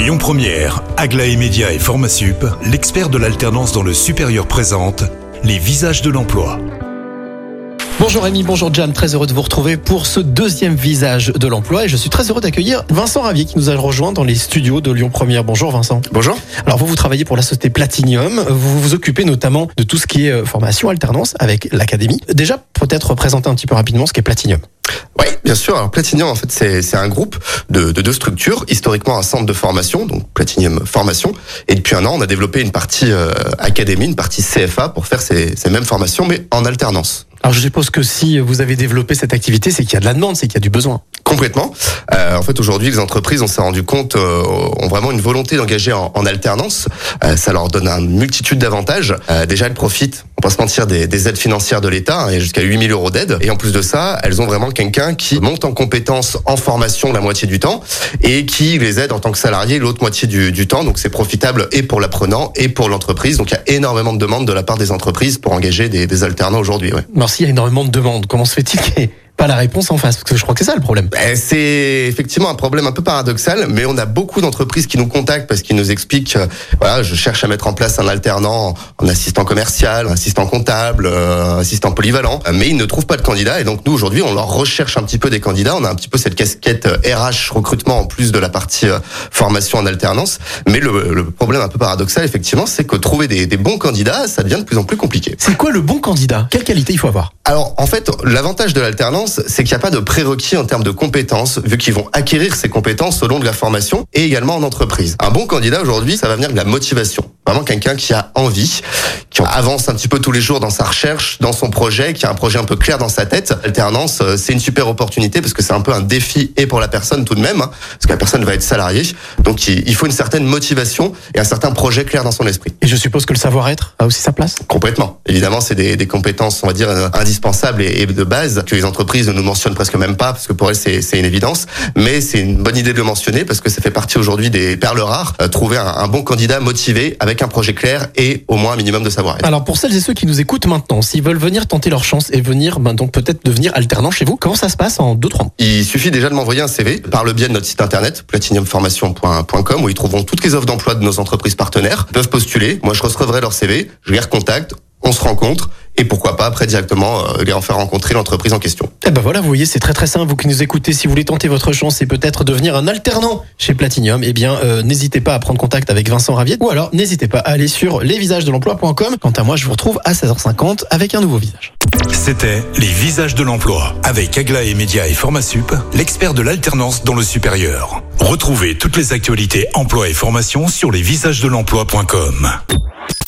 Lyon Première, Aglaé Média et Formasup, l'expert de l'alternance dans le supérieur présente les visages de l'emploi. Bonjour Rémi, bonjour Jam, très heureux de vous retrouver pour ce deuxième visage de l'emploi et je suis très heureux d'accueillir Vincent Ravier qui nous a rejoint dans les studios de Lyon Première. Bonjour Vincent. Bonjour. Alors vous, vous travaillez pour la société Platinium, vous vous occupez notamment de tout ce qui est euh, formation, alternance avec l'académie. Déjà, peut-être présenter un petit peu rapidement ce qu'est Platinium. Oui, bien sûr. Alors Platinium, en fait, c'est un groupe de, de, deux structures. Historiquement, un centre de formation, donc Platinium Formation. Et depuis un an, on a développé une partie euh, académie, une partie CFA pour faire ces, ces mêmes formations, mais en alternance. Alors je suppose que si vous avez développé cette activité, c'est qu'il y a de la demande, c'est qu'il y a du besoin. Complètement. Euh, en fait, aujourd'hui, les entreprises, on s'est rendu compte, euh, ont vraiment une volonté d'engager en, en, alternance. Euh, ça leur donne une multitude d'avantages. Euh, déjà, elles profitent, on va se mentir, des, des aides financières de l'État, hein, jusqu'à 8000 euros d'aide. Et en plus de ça, elles ont vraiment quelqu'un qui monte en compétences en formation la moitié du temps et qui les aide en tant que salarié l'autre moitié du, du temps. Donc, c'est profitable et pour l'apprenant et pour l'entreprise. Donc, il y a énormément de demandes de la part des entreprises pour engager des, des alternants aujourd'hui. Ouais. Il y a énormément de demandes. Comment se fait-il pas la réponse en face Parce que je crois que c'est ça le problème. Ben, c'est effectivement un problème un peu paradoxal, mais on a beaucoup d'entreprises qui nous contactent parce qu'ils nous expliquent, euh, voilà, je cherche à mettre en place un alternant en assistant commercial, assistant comptable, euh, assistant polyvalent, mais ils ne trouvent pas de candidat. Et donc nous aujourd'hui, on leur recherche un petit peu des candidats. On a un petit peu cette casquette RH recrutement en plus de la partie euh, formation en alternance. Mais le, le problème un peu paradoxal, effectivement, c'est que trouver des, des bons candidats, ça devient de plus en plus compliqué. C'est quoi le bon candidat? Quelle qualité il faut avoir? Alors en fait, l'avantage de l'alternance c'est qu'il n'y a pas de prérequis en termes de compétences, vu qu'ils vont acquérir ces compétences au long de la formation et également en entreprise. Un bon candidat aujourd'hui, ça va venir de la motivation. Vraiment quelqu'un qui a envie, qui avance un petit peu tous les jours dans sa recherche, dans son projet, qui a un projet un peu clair dans sa tête. Alternance, c'est une super opportunité parce que c'est un peu un défi et pour la personne tout de même, hein, parce que la personne va être salariée. Donc il faut une certaine motivation et un certain projet clair dans son esprit. Et je suppose que le savoir-être a aussi sa place? Complètement. Évidemment, c'est des, des compétences, on va dire, indispensables et, et de base que les entreprises ne nous mentionnent presque même pas parce que pour elles c'est une évidence. Mais c'est une bonne idée de le mentionner parce que ça fait partie aujourd'hui des perles rares. Euh, trouver un, un, bon candidat motivé avec un projet clair et au moins un minimum de savoir-être. Alors pour celles et ceux qui nous écoutent maintenant, s'ils veulent venir tenter leur chance et venir ben, donc peut-être devenir alternant chez vous, comment ça se passe en 2-3 mois? Il suffit déjà de m'envoyer un CV par le biais de notre site internet platinumformation.com où ils trouveront toutes les offres d'emploi de nos entreprises partenaires. Peuvent postuler. Moi je recevrai leur CV, je les recontacte, on se rencontre et pourquoi pas après directement euh, les en faire rencontrer l'entreprise en question. Eh ben voilà, vous voyez, c'est très très simple. Vous qui nous écoutez, si vous voulez tenter votre chance et peut-être devenir un alternant chez Platinium, eh bien euh, n'hésitez pas à prendre contact avec Vincent Ravier ou alors n'hésitez pas à aller sur lesvisagesdelemploi.com. Quant à moi, je vous retrouve à 16h50 avec un nouveau visage. C'était les visages de l'emploi avec Aglaé Média et Formasup, l'expert de l'alternance dans le supérieur. Retrouvez toutes les actualités emploi et formation sur lesvisagesdelemploi.com.